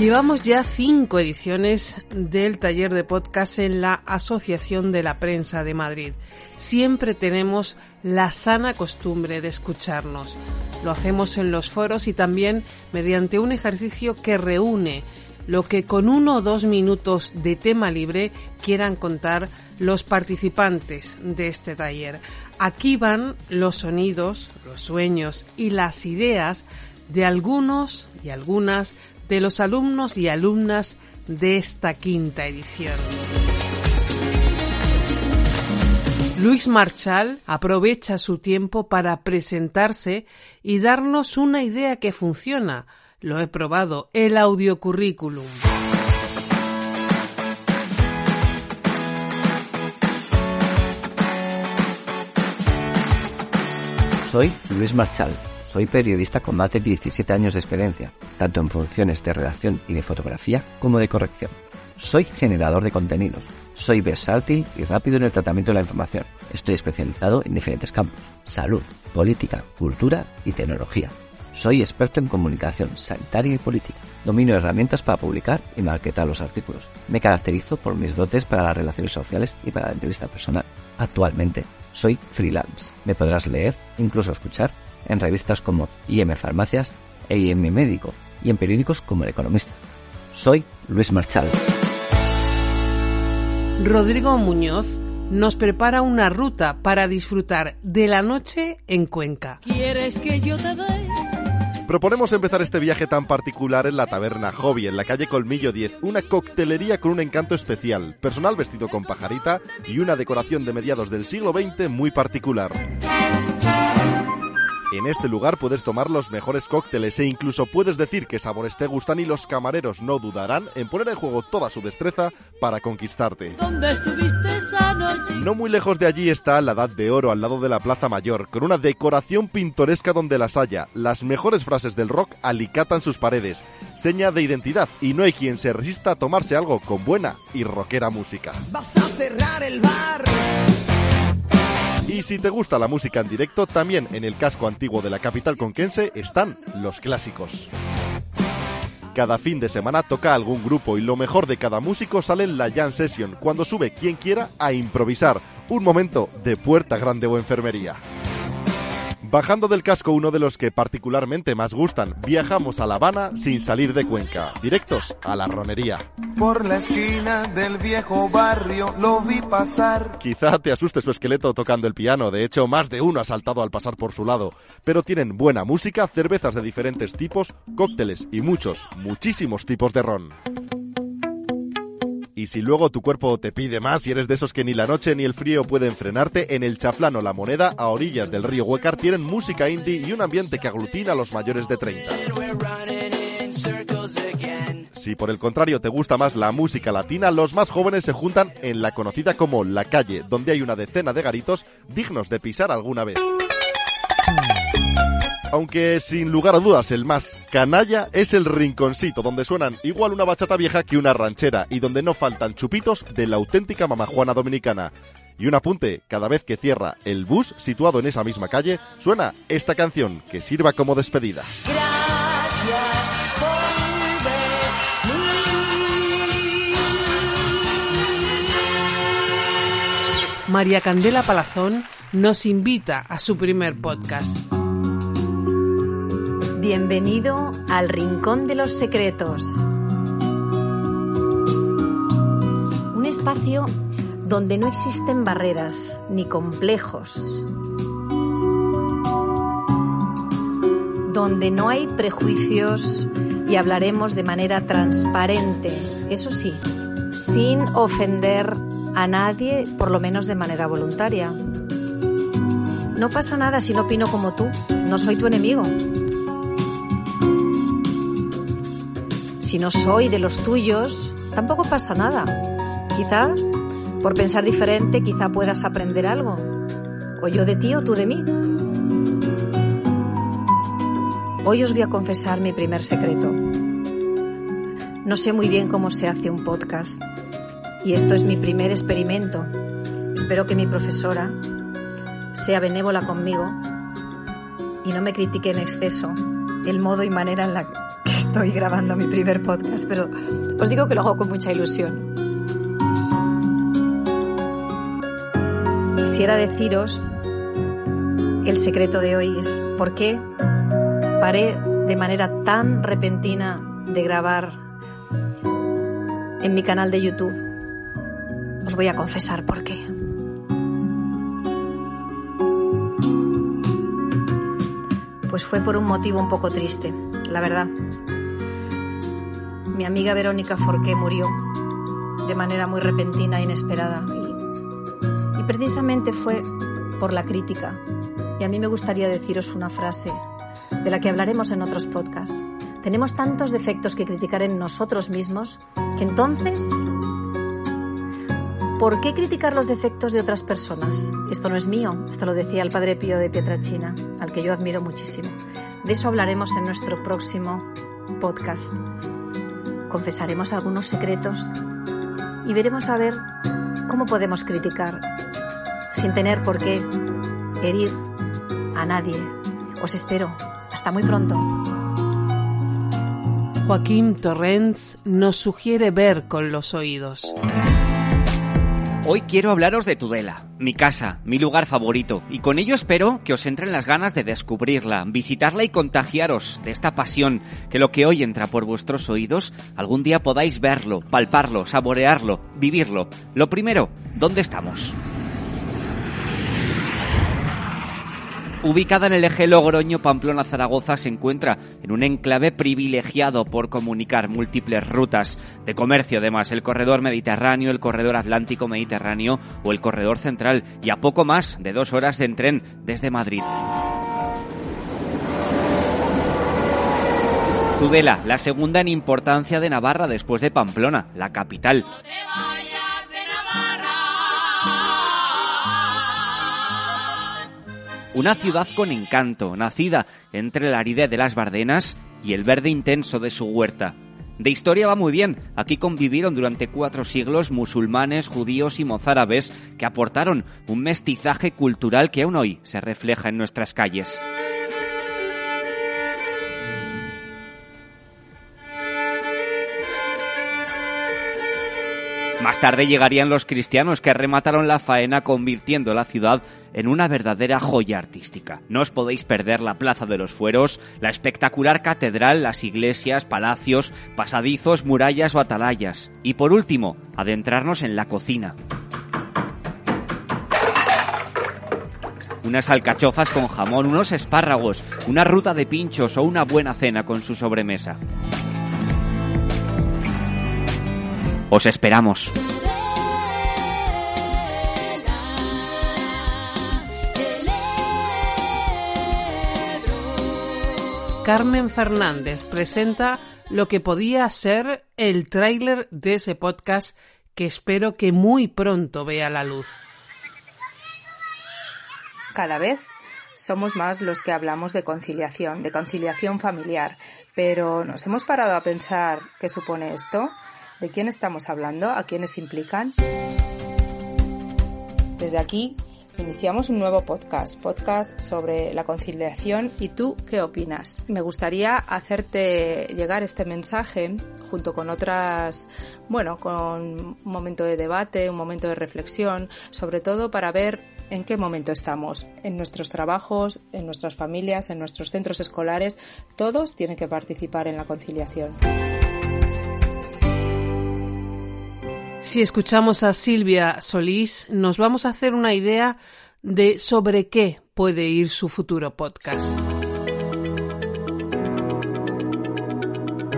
Llevamos ya cinco ediciones del taller de podcast en la Asociación de la Prensa de Madrid. Siempre tenemos la sana costumbre de escucharnos. Lo hacemos en los foros y también mediante un ejercicio que reúne lo que con uno o dos minutos de tema libre quieran contar los participantes de este taller. Aquí van los sonidos, los sueños y las ideas de algunos y algunas de los alumnos y alumnas de esta quinta edición. Luis Marchal aprovecha su tiempo para presentarse y darnos una idea que funciona. Lo he probado, el audiocurrículum. Soy Luis Marchal soy periodista con más de 17 años de experiencia, tanto en funciones de redacción y de fotografía como de corrección. Soy generador de contenidos. Soy versátil y rápido en el tratamiento de la información. Estoy especializado en diferentes campos. Salud, política, cultura y tecnología. Soy experto en comunicación sanitaria y política. Domino herramientas para publicar y marketar los artículos. Me caracterizo por mis dotes para las relaciones sociales y para la entrevista personal. Actualmente soy freelance. Me podrás leer, incluso escuchar en revistas como IM Farmacias e IM Médico y en periódicos como El Economista. Soy Luis Marchal. Rodrigo Muñoz nos prepara una ruta para disfrutar de la noche en Cuenca. ¿Quieres que yo te dé? Proponemos empezar este viaje tan particular en la taberna Hobby, en la calle Colmillo 10, una coctelería con un encanto especial, personal vestido con pajarita y una decoración de mediados del siglo XX muy particular. En este lugar puedes tomar los mejores cócteles e incluso puedes decir qué sabores te gustan y los camareros no dudarán en poner en juego toda su destreza para conquistarte. No muy lejos de allí está la Edad de Oro al lado de la Plaza Mayor, con una decoración pintoresca donde las haya. Las mejores frases del rock alicatan sus paredes, seña de identidad y no hay quien se resista a tomarse algo con buena y rockera música. Vas a cerrar el bar. Y si te gusta la música en directo, también en el casco antiguo de la capital conquense están los clásicos. Cada fin de semana toca algún grupo y lo mejor de cada músico sale en la Jam Session, cuando sube quien quiera a improvisar. Un momento de puerta grande o enfermería. Bajando del casco uno de los que particularmente más gustan, viajamos a La Habana sin salir de Cuenca, directos a la ronería. Por la esquina del viejo barrio lo vi pasar. Quizá te asuste su esqueleto tocando el piano, de hecho más de uno ha saltado al pasar por su lado, pero tienen buena música, cervezas de diferentes tipos, cócteles y muchos, muchísimos tipos de ron. Y si luego tu cuerpo te pide más y eres de esos que ni la noche ni el frío pueden frenarte, en el Chaflano La Moneda, a orillas del río Huecar, tienen música indie y un ambiente que aglutina a los mayores de 30. Si por el contrario te gusta más la música latina, los más jóvenes se juntan en la conocida como La Calle, donde hay una decena de garitos dignos de pisar alguna vez. Aunque sin lugar a dudas el más canalla es el rinconcito, donde suenan igual una bachata vieja que una ranchera y donde no faltan chupitos de la auténtica mamajuana dominicana. Y un apunte, cada vez que cierra el bus situado en esa misma calle, suena esta canción que sirva como despedida. María Candela Palazón nos invita a su primer podcast. Bienvenido al Rincón de los Secretos. Un espacio donde no existen barreras ni complejos. Donde no hay prejuicios y hablaremos de manera transparente, eso sí, sin ofender a nadie, por lo menos de manera voluntaria. No pasa nada si no opino como tú, no soy tu enemigo. Si no soy de los tuyos, tampoco pasa nada. Quizá, por pensar diferente, quizá puedas aprender algo. O yo de ti o tú de mí. Hoy os voy a confesar mi primer secreto. No sé muy bien cómo se hace un podcast. Y esto es mi primer experimento. Espero que mi profesora sea benévola conmigo y no me critique en exceso el modo y manera en la estoy grabando mi primer podcast, pero os digo que lo hago con mucha ilusión. Quisiera deciros el secreto de hoy es por qué paré de manera tan repentina de grabar en mi canal de YouTube. Os voy a confesar por qué. Pues fue por un motivo un poco triste, la verdad. Mi amiga Verónica Forqué murió de manera muy repentina e inesperada y, precisamente fue por la crítica. Y a mí me gustaría deciros una frase de la que hablaremos en otros podcasts. Tenemos tantos defectos que criticar en nosotros mismos que entonces ¿Por qué criticar los defectos de otras personas? Esto no es mío, esto lo decía el padre Pío de Pietrachina, al que yo admiro muchísimo. De eso hablaremos en nuestro próximo podcast. Confesaremos algunos secretos y veremos a ver cómo podemos criticar sin tener por qué herir a nadie. Os espero. Hasta muy pronto. Joaquín Torrens nos sugiere ver con los oídos. Hoy quiero hablaros de Tudela, mi casa, mi lugar favorito, y con ello espero que os entren las ganas de descubrirla, visitarla y contagiaros de esta pasión, que lo que hoy entra por vuestros oídos, algún día podáis verlo, palparlo, saborearlo, vivirlo. Lo primero, ¿dónde estamos? Ubicada en el eje Logroño-Pamplona-Zaragoza, se encuentra en un enclave privilegiado por comunicar múltiples rutas de comercio, además el corredor mediterráneo, el corredor atlántico-mediterráneo o el corredor central, y a poco más de dos horas en tren desde Madrid. Tudela, la segunda en importancia de Navarra después de Pamplona, la capital. Una ciudad con encanto, nacida entre la aridez de las Bardenas y el verde intenso de su huerta. De historia va muy bien. Aquí convivieron durante cuatro siglos musulmanes, judíos y mozárabes que aportaron un mestizaje cultural que aún hoy se refleja en nuestras calles. Más tarde llegarían los cristianos que remataron la faena convirtiendo la ciudad en una verdadera joya artística. No os podéis perder la Plaza de los Fueros, la espectacular catedral, las iglesias, palacios, pasadizos, murallas o atalayas. Y por último, adentrarnos en la cocina. Unas alcachofas con jamón, unos espárragos, una ruta de pinchos o una buena cena con su sobremesa. Os esperamos. Carmen Fernández presenta lo que podía ser el tráiler de ese podcast que espero que muy pronto vea la luz. Cada vez somos más los que hablamos de conciliación, de conciliación familiar, pero ¿nos hemos parado a pensar qué supone esto? ¿De quién estamos hablando? ¿A quiénes implican? Desde aquí iniciamos un nuevo podcast, podcast sobre la conciliación y tú qué opinas. Me gustaría hacerte llegar este mensaje junto con otras, bueno, con un momento de debate, un momento de reflexión, sobre todo para ver en qué momento estamos, en nuestros trabajos, en nuestras familias, en nuestros centros escolares, todos tienen que participar en la conciliación. Si escuchamos a Silvia Solís, nos vamos a hacer una idea de sobre qué puede ir su futuro podcast.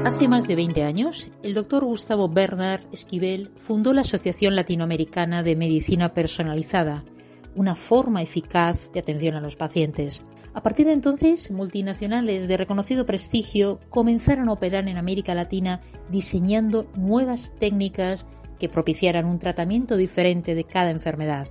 Hace más de 20 años, el doctor Gustavo Bernard Esquivel fundó la Asociación Latinoamericana de Medicina Personalizada, una forma eficaz de atención a los pacientes. A partir de entonces, multinacionales de reconocido prestigio comenzaron a operar en América Latina diseñando nuevas técnicas que propiciaran un tratamiento diferente de cada enfermedad.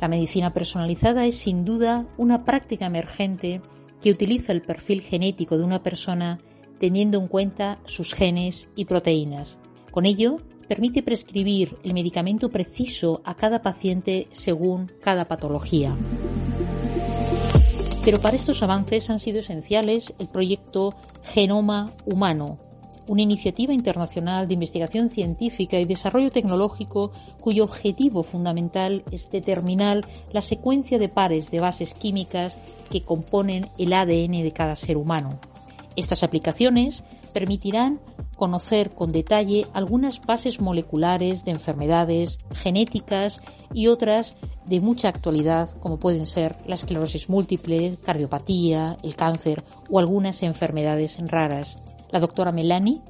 La medicina personalizada es sin duda una práctica emergente que utiliza el perfil genético de una persona teniendo en cuenta sus genes y proteínas. Con ello, permite prescribir el medicamento preciso a cada paciente según cada patología. Pero para estos avances han sido esenciales el proyecto Genoma Humano, una iniciativa internacional de investigación científica y desarrollo tecnológico cuyo objetivo fundamental es determinar la secuencia de pares de bases químicas que componen el ADN de cada ser humano. Estas aplicaciones permitirán conocer con detalle algunas bases moleculares de enfermedades genéticas y otras de mucha actualidad, como pueden ser la esclerosis múltiple, cardiopatía, el cáncer o algunas enfermedades raras. La doctora Melani,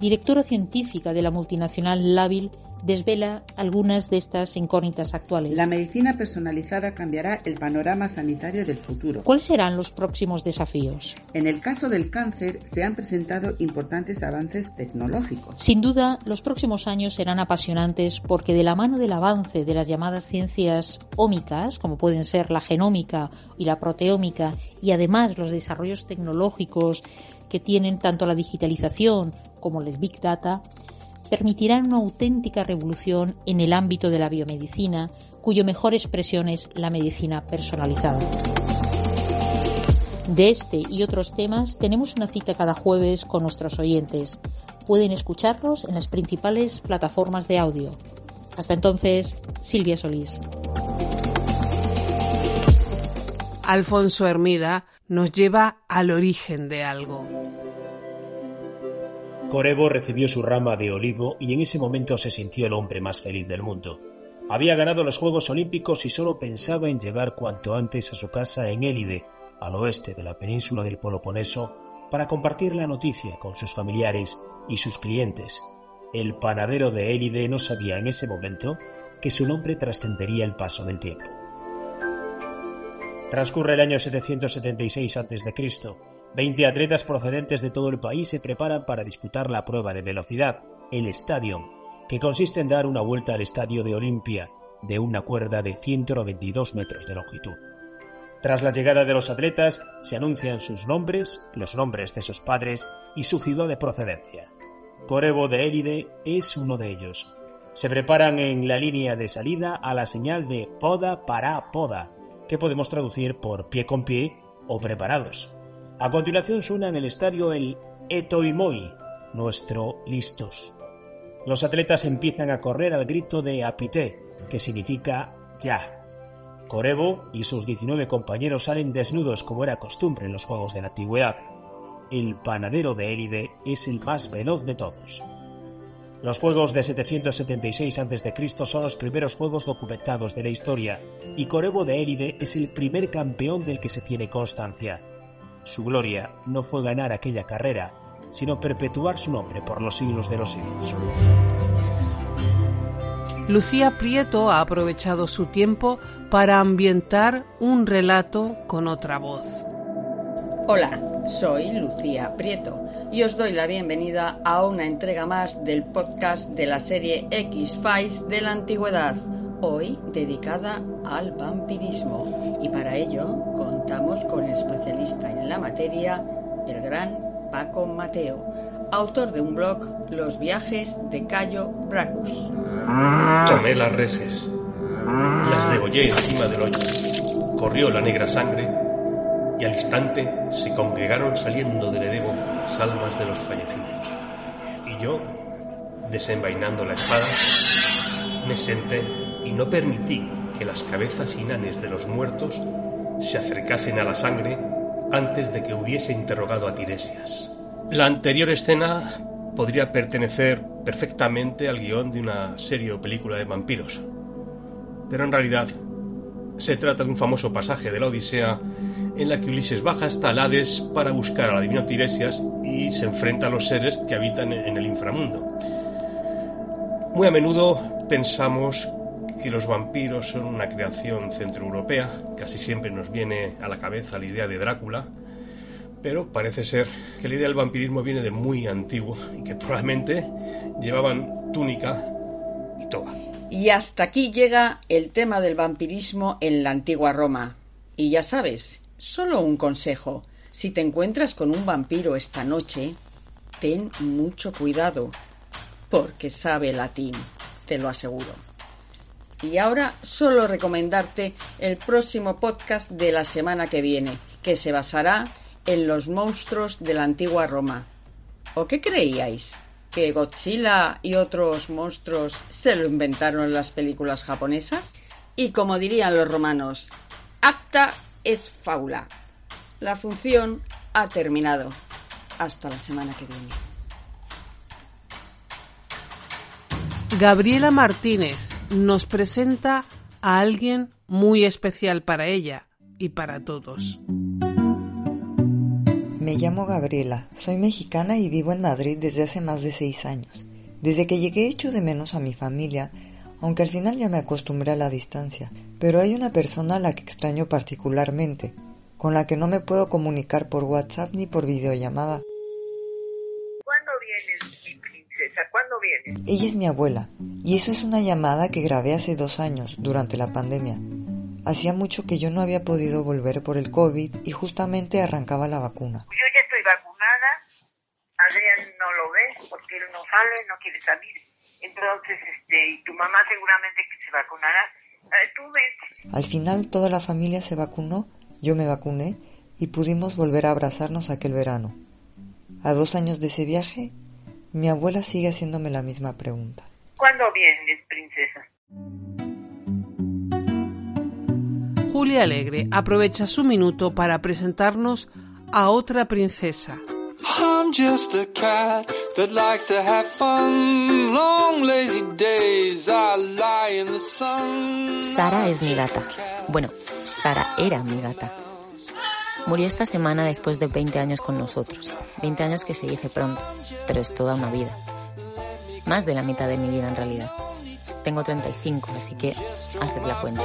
directora científica de la multinacional Lavil, desvela algunas de estas incógnitas actuales. La medicina personalizada cambiará el panorama sanitario del futuro. ¿Cuáles serán los próximos desafíos? En el caso del cáncer se han presentado importantes avances tecnológicos. Sin duda, los próximos años serán apasionantes porque de la mano del avance de las llamadas ciencias ómicas, como pueden ser la genómica y la proteómica, y además los desarrollos tecnológicos que tienen tanto la digitalización como el Big Data, permitirán una auténtica revolución en el ámbito de la biomedicina, cuyo mejor expresión es la medicina personalizada. De este y otros temas tenemos una cita cada jueves con nuestros oyentes. Pueden escucharlos en las principales plataformas de audio. Hasta entonces, Silvia Solís. Alfonso Hermida nos lleva al origen de algo. Corebo recibió su rama de olivo y en ese momento se sintió el hombre más feliz del mundo. Había ganado los Juegos Olímpicos y solo pensaba en llegar cuanto antes a su casa en Élide, al oeste de la península del Peloponeso, para compartir la noticia con sus familiares y sus clientes. El panadero de Élide no sabía en ese momento que su nombre trascendería el paso del tiempo. Transcurre el año 776 a.C. Veinte atletas procedentes de todo el país se preparan para disputar la prueba de velocidad, el Stadium, que consiste en dar una vuelta al estadio de Olimpia de una cuerda de 192 metros de longitud. Tras la llegada de los atletas, se anuncian sus nombres, los nombres de sus padres y su ciudad de procedencia. Corebo de Élide es uno de ellos. Se preparan en la línea de salida a la señal de poda para poda, que podemos traducir por pie con pie o preparados. A continuación suena en el estadio el Etoimoi, nuestro listos. Los atletas empiezan a correr al grito de Apité, que significa ya. Corebo y sus 19 compañeros salen desnudos como era costumbre en los Juegos de la Antigüedad. El panadero de Élide es el más veloz de todos. Los Juegos de 776 a.C. son los primeros Juegos documentados de la historia, y Corebo de Élide es el primer campeón del que se tiene constancia. Su gloria no fue ganar aquella carrera, sino perpetuar su nombre por los siglos de los siglos. Lucía Prieto ha aprovechado su tiempo para ambientar un relato con otra voz. Hola, soy Lucía Prieto y os doy la bienvenida a una entrega más del podcast de la serie X-Files de la Antigüedad, hoy dedicada al vampirismo. Y para ello contamos con el especialista en la materia, el gran Paco Mateo, autor de un blog Los viajes de Cayo Bracus. Tomé las reses, las degollé encima del hoyo, corrió la negra sangre y al instante se congregaron saliendo del edebo las de los fallecidos. Y yo, desenvainando la espada, me senté y no permití que las cabezas inanes de los muertos se acercasen a la sangre antes de que hubiese interrogado a Tiresias. La anterior escena podría pertenecer perfectamente al guion de una serie o película de vampiros, pero en realidad se trata de un famoso pasaje de la Odisea en la que Ulises baja hasta el Hades para buscar a la divina Tiresias y se enfrenta a los seres que habitan en el inframundo. Muy a menudo pensamos que los vampiros son una creación centroeuropea, casi siempre nos viene a la cabeza la idea de Drácula, pero parece ser que la idea del vampirismo viene de muy antiguo y que probablemente llevaban túnica y toga. Y hasta aquí llega el tema del vampirismo en la antigua Roma. Y ya sabes, solo un consejo. Si te encuentras con un vampiro esta noche, ten mucho cuidado, porque sabe latín, te lo aseguro. Y ahora solo recomendarte el próximo podcast de la semana que viene, que se basará en los monstruos de la antigua Roma. ¿O qué creíais? ¿Que Godzilla y otros monstruos se lo inventaron en las películas japonesas? Y como dirían los romanos, acta es fábula. La función ha terminado. Hasta la semana que viene. Gabriela Martínez nos presenta a alguien muy especial para ella y para todos. Me llamo Gabriela, soy mexicana y vivo en Madrid desde hace más de seis años. Desde que llegué echo de menos a mi familia, aunque al final ya me acostumbré a la distancia, pero hay una persona a la que extraño particularmente, con la que no me puedo comunicar por WhatsApp ni por videollamada. ¿Cuándo vienes, mi Ella es mi abuela, y eso es una llamada que grabé hace dos años, durante la pandemia. Hacía mucho que yo no había podido volver por el COVID y justamente arrancaba la vacuna. Yo ya estoy vacunada, Adrián no lo ve porque él no sale, no quiere salir. Entonces, este, y tu mamá seguramente que se vacunará. Eh, tú ves. Al final toda la familia se vacunó, yo me vacuné y pudimos volver a abrazarnos aquel verano. A dos años de ese viaje, mi abuela sigue haciéndome la misma pregunta. ¿Cuándo vienes, princesa? Julia Alegre aprovecha su minuto para presentarnos a otra princesa. I'm just a cat that likes to have fun. Long lazy days I lie in the sun. Sara es mi gata. Bueno, Sara era mi gata. Murió esta semana después de 20 años con nosotros. 20 años que se dice pronto, pero es toda una vida. Más de la mitad de mi vida en realidad. Tengo 35, así que haced la cuenta.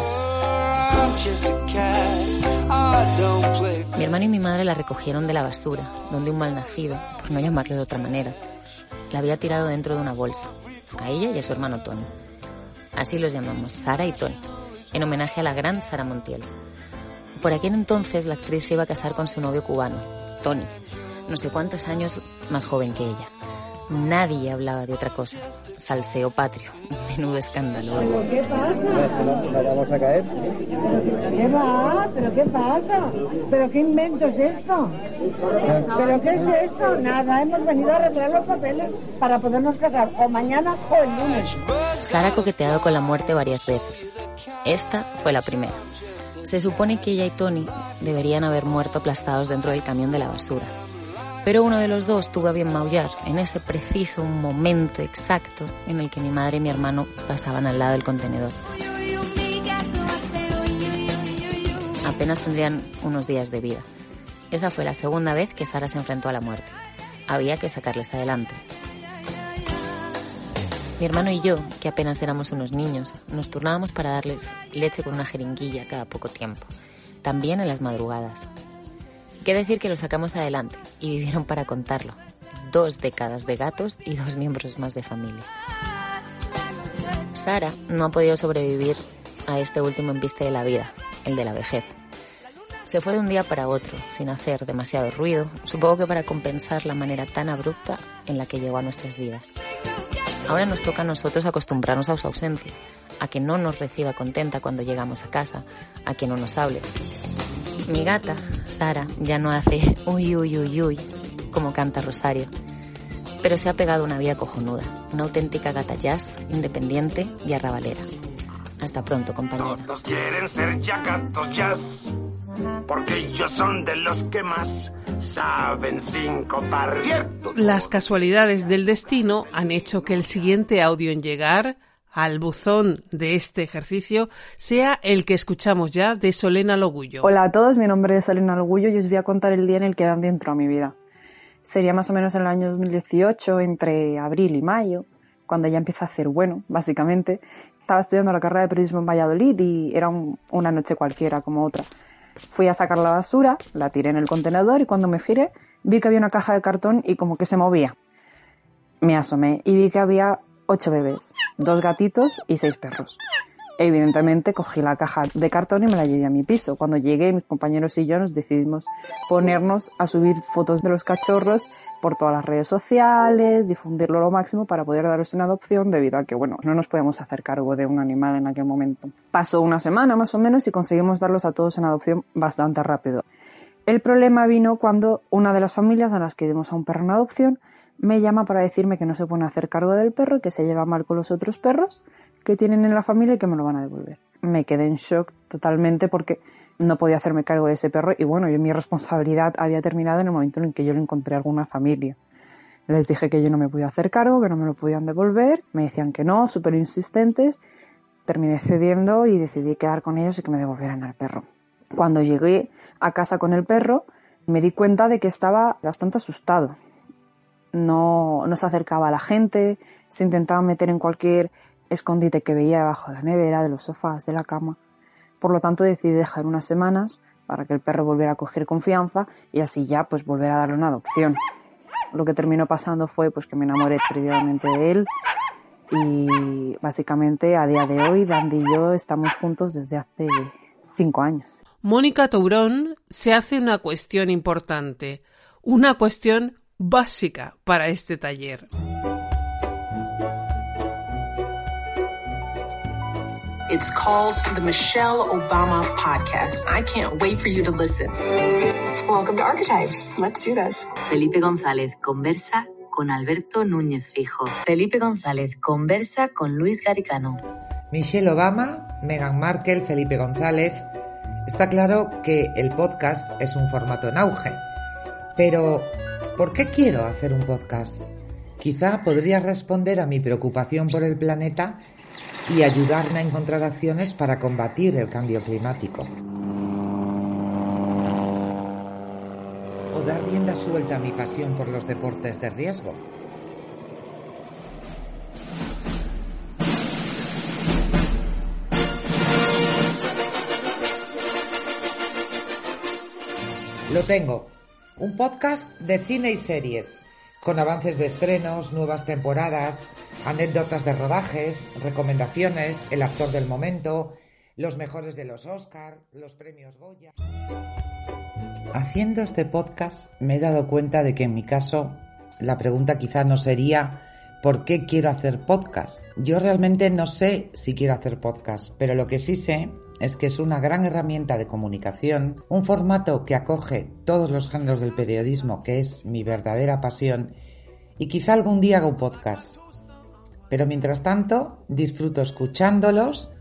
Mi hermano y mi madre la recogieron de la basura, donde un malnacido, por no llamarlo de otra manera, la había tirado dentro de una bolsa, a ella y a su hermano Tony. Así los llamamos, Sara y Tony, en homenaje a la gran Sara Montiel. Por aquel entonces la actriz se iba a casar con su novio cubano, Tony, no sé cuántos años más joven que ella. Nadie hablaba de otra cosa. Salseo patrio. Menudo escándalo. ¿Pero qué pasa? vamos a caer? ¿Qué va? ¿Pero qué pasa? ¿Pero qué invento es esto? ¿Pero qué es esto? Nada, hemos venido a arreglar los papeles para podernos casar o mañana o el lunes. Sara ha coqueteado con la muerte varias veces. Esta fue la primera. Se supone que ella y Tony deberían haber muerto aplastados dentro del camión de la basura pero uno de los dos tuvo a bien maullar en ese preciso momento exacto en el que mi madre y mi hermano pasaban al lado del contenedor. Apenas tendrían unos días de vida. Esa fue la segunda vez que Sara se enfrentó a la muerte. Había que sacarles adelante. Mi hermano y yo, que apenas éramos unos niños, nos turnábamos para darles leche con una jeringuilla cada poco tiempo, también en las madrugadas. Qué decir que lo sacamos adelante y vivieron para contarlo. Dos décadas de gatos y dos miembros más de familia. Sara no ha podido sobrevivir a este último embiste de la vida, el de la vejez. Se fue de un día para otro, sin hacer demasiado ruido, supongo que para compensar la manera tan abrupta en la que llegó a nuestras vidas. Ahora nos toca a nosotros acostumbrarnos a su ausencia, a que no nos reciba contenta cuando llegamos a casa, a que no nos hable, mi gata, Sara, ya no hace uy, uy, uy, uy, como canta Rosario. Pero se ha pegado una vida cojonuda, una auténtica gata jazz, independiente y arrabalera. Hasta pronto, compañera. Todos quieren ser ya gatos jazz, porque ellos son de los que más saben. ¿cierto? Las casualidades del destino han hecho que el siguiente audio en llegar al buzón de este ejercicio sea el que escuchamos ya de Solena Logullo. Hola a todos, mi nombre es Solena Logullo y os voy a contar el día en el que Dan entró a mi vida. Sería más o menos en el año 2018, entre abril y mayo, cuando ya empieza a hacer bueno, básicamente. Estaba estudiando la carrera de periodismo en Valladolid y era una noche cualquiera como otra. Fui a sacar la basura, la tiré en el contenedor y cuando me giré vi que había una caja de cartón y como que se movía. Me asomé y vi que había ocho bebés, dos gatitos y seis perros. Evidentemente cogí la caja de cartón y me la llevé a mi piso. Cuando llegué, mis compañeros y yo nos decidimos ponernos a subir fotos de los cachorros por todas las redes sociales, difundirlo lo máximo para poder daros una adopción debido a que, bueno, no nos podemos hacer cargo de un animal en aquel momento. Pasó una semana más o menos y conseguimos darlos a todos en adopción bastante rápido. El problema vino cuando una de las familias a las que dimos a un perro en adopción me llama para decirme que no se pone a hacer cargo del perro que se lleva mal con los otros perros que tienen en la familia y que me lo van a devolver. Me quedé en shock totalmente porque no podía hacerme cargo de ese perro y bueno, yo, mi responsabilidad había terminado en el momento en que yo lo encontré a alguna familia. Les dije que yo no me podía hacer cargo, que no me lo podían devolver, me decían que no, súper insistentes, terminé cediendo y decidí quedar con ellos y que me devolvieran al perro. Cuando llegué a casa con el perro, me di cuenta de que estaba bastante asustado. No, no se acercaba a la gente, se intentaba meter en cualquier escondite que veía debajo de la nevera, de los sofás, de la cama. Por lo tanto decidí dejar unas semanas para que el perro volviera a coger confianza y así ya pues volver a darle una adopción. Lo que terminó pasando fue pues que me enamoré perdidamente de él y básicamente a día de hoy Dandy y yo estamos juntos desde hace cinco años. Mónica Tourón se hace una cuestión importante, una cuestión básica para este taller. It's called the Michelle Obama Podcast. I can't wait for you to listen. Welcome to Archetypes. Let's do this. Felipe González conversa con Alberto Núñez Fijo. Felipe González conversa con Luis Garicano. Michelle Obama, Meghan Markle, Felipe González. Está claro que el podcast es un formato en auge. Pero, ¿por qué quiero hacer un podcast? Quizá podría responder a mi preocupación por el planeta y ayudarme a encontrar acciones para combatir el cambio climático. O dar rienda suelta a mi pasión por los deportes de riesgo. Lo tengo. Un podcast de cine y series, con avances de estrenos, nuevas temporadas, anécdotas de rodajes, recomendaciones, el actor del momento, los mejores de los Oscar, los premios Goya. Haciendo este podcast me he dado cuenta de que en mi caso la pregunta quizá no sería ¿por qué quiero hacer podcast? Yo realmente no sé si quiero hacer podcast, pero lo que sí sé es que es una gran herramienta de comunicación, un formato que acoge todos los géneros del periodismo, que es mi verdadera pasión, y quizá algún día haga un podcast. Pero mientras tanto, disfruto escuchándolos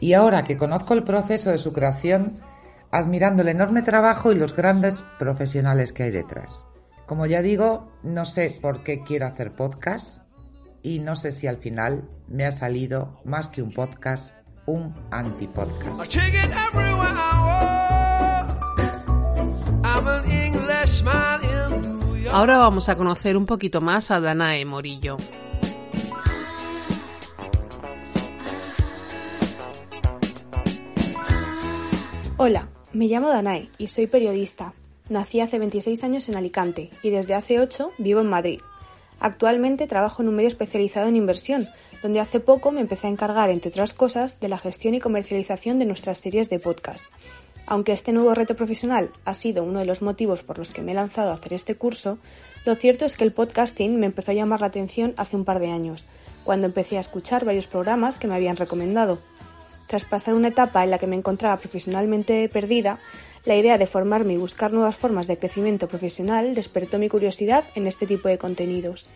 y ahora que conozco el proceso de su creación, admirando el enorme trabajo y los grandes profesionales que hay detrás. Como ya digo, no sé por qué quiero hacer podcast y no sé si al final me ha salido más que un podcast, un antipodcast. Ahora vamos a conocer un poquito más a Danae Morillo. Hola, me llamo Danae y soy periodista. Nací hace 26 años en Alicante y desde hace 8 vivo en Madrid. Actualmente trabajo en un medio especializado en inversión, donde hace poco me empecé a encargar, entre otras cosas, de la gestión y comercialización de nuestras series de podcast. Aunque este nuevo reto profesional ha sido uno de los motivos por los que me he lanzado a hacer este curso, lo cierto es que el podcasting me empezó a llamar la atención hace un par de años, cuando empecé a escuchar varios programas que me habían recomendado. Tras pasar una etapa en la que me encontraba profesionalmente perdida, la idea de formarme y buscar nuevas formas de crecimiento profesional despertó mi curiosidad en este tipo de contenidos.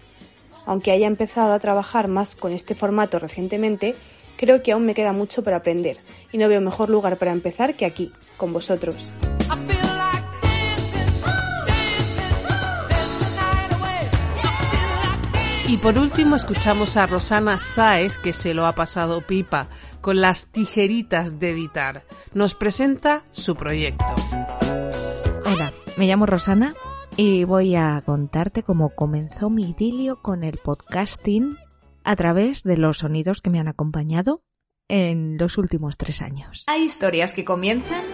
Aunque haya empezado a trabajar más con este formato recientemente, creo que aún me queda mucho por aprender y no veo mejor lugar para empezar que aquí, con vosotros. Y por último escuchamos a Rosana Sáez, que se lo ha pasado pipa, con las tijeritas de editar. Nos presenta su proyecto. Hola, me llamo Rosana y voy a contarte cómo comenzó mi idilio con el podcasting a través de los sonidos que me han acompañado en los últimos tres años. Hay historias que comienzan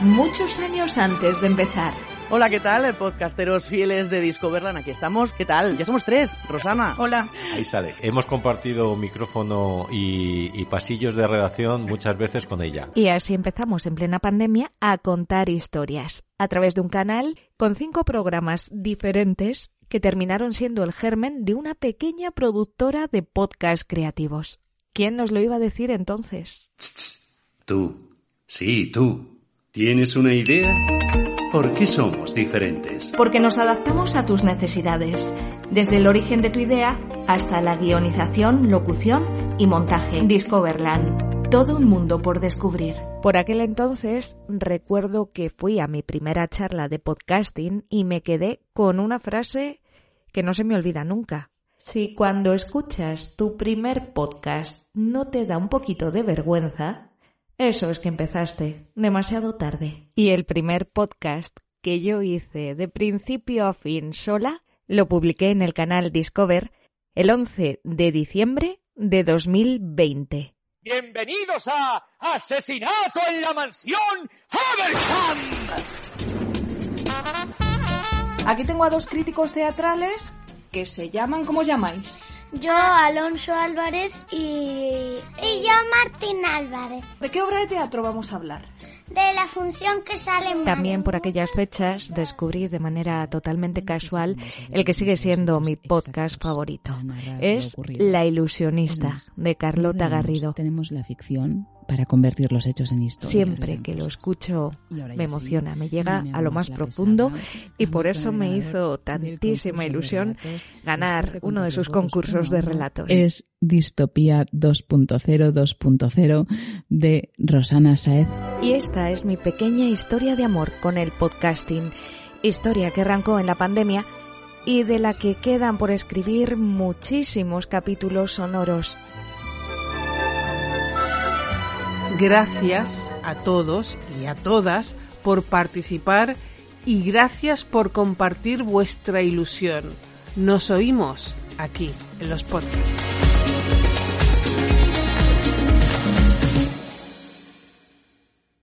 muchos años antes de empezar. Hola, ¿qué tal? Podcasteros fieles de Discoverland, aquí estamos. ¿Qué tal? Ya somos tres. Rosana. Hola. Ahí sale. Hemos compartido micrófono y, y, pasillos de redacción muchas veces con ella. Y así empezamos en plena pandemia a contar historias a través de un canal con cinco programas diferentes que terminaron siendo el germen de una pequeña productora de podcast creativos. ¿Quién nos lo iba a decir entonces? Tú. Sí, tú. ¿Tienes una idea? ¿Por qué somos diferentes? Porque nos adaptamos a tus necesidades, desde el origen de tu idea hasta la guionización, locución y montaje. Discoverland, todo un mundo por descubrir. Por aquel entonces recuerdo que fui a mi primera charla de podcasting y me quedé con una frase que no se me olvida nunca. Si cuando escuchas tu primer podcast no te da un poquito de vergüenza, eso es que empezaste demasiado tarde. Y el primer podcast que yo hice de principio a fin sola lo publiqué en el canal Discover el 11 de diciembre de 2020. Bienvenidos a Asesinato en la Mansión Haversham. Aquí tengo a dos críticos teatrales que se llaman, ¿cómo os llamáis? Yo, Alonso Álvarez y... Y yo, Martín Álvarez. ¿De qué obra de teatro vamos a hablar? De la función que sale También por aquellas fechas descubrí de manera totalmente casual el que sigue siendo mi podcast favorito. Es La ilusionista de Carlota Garrido. Tenemos la ficción para convertir los hechos en historia. Siempre que lo escucho me emociona, me llega a lo más profundo y por eso me hizo tantísima ilusión ganar uno de sus concursos de relatos. Es Distopía 2.0 2.0 de Rosana Saez. Y esta es mi pequeña historia de amor con el podcasting, historia que arrancó en la pandemia y de la que quedan por escribir muchísimos capítulos sonoros. Gracias a todos y a todas por participar y gracias por compartir vuestra ilusión. Nos oímos aquí en los podcasts.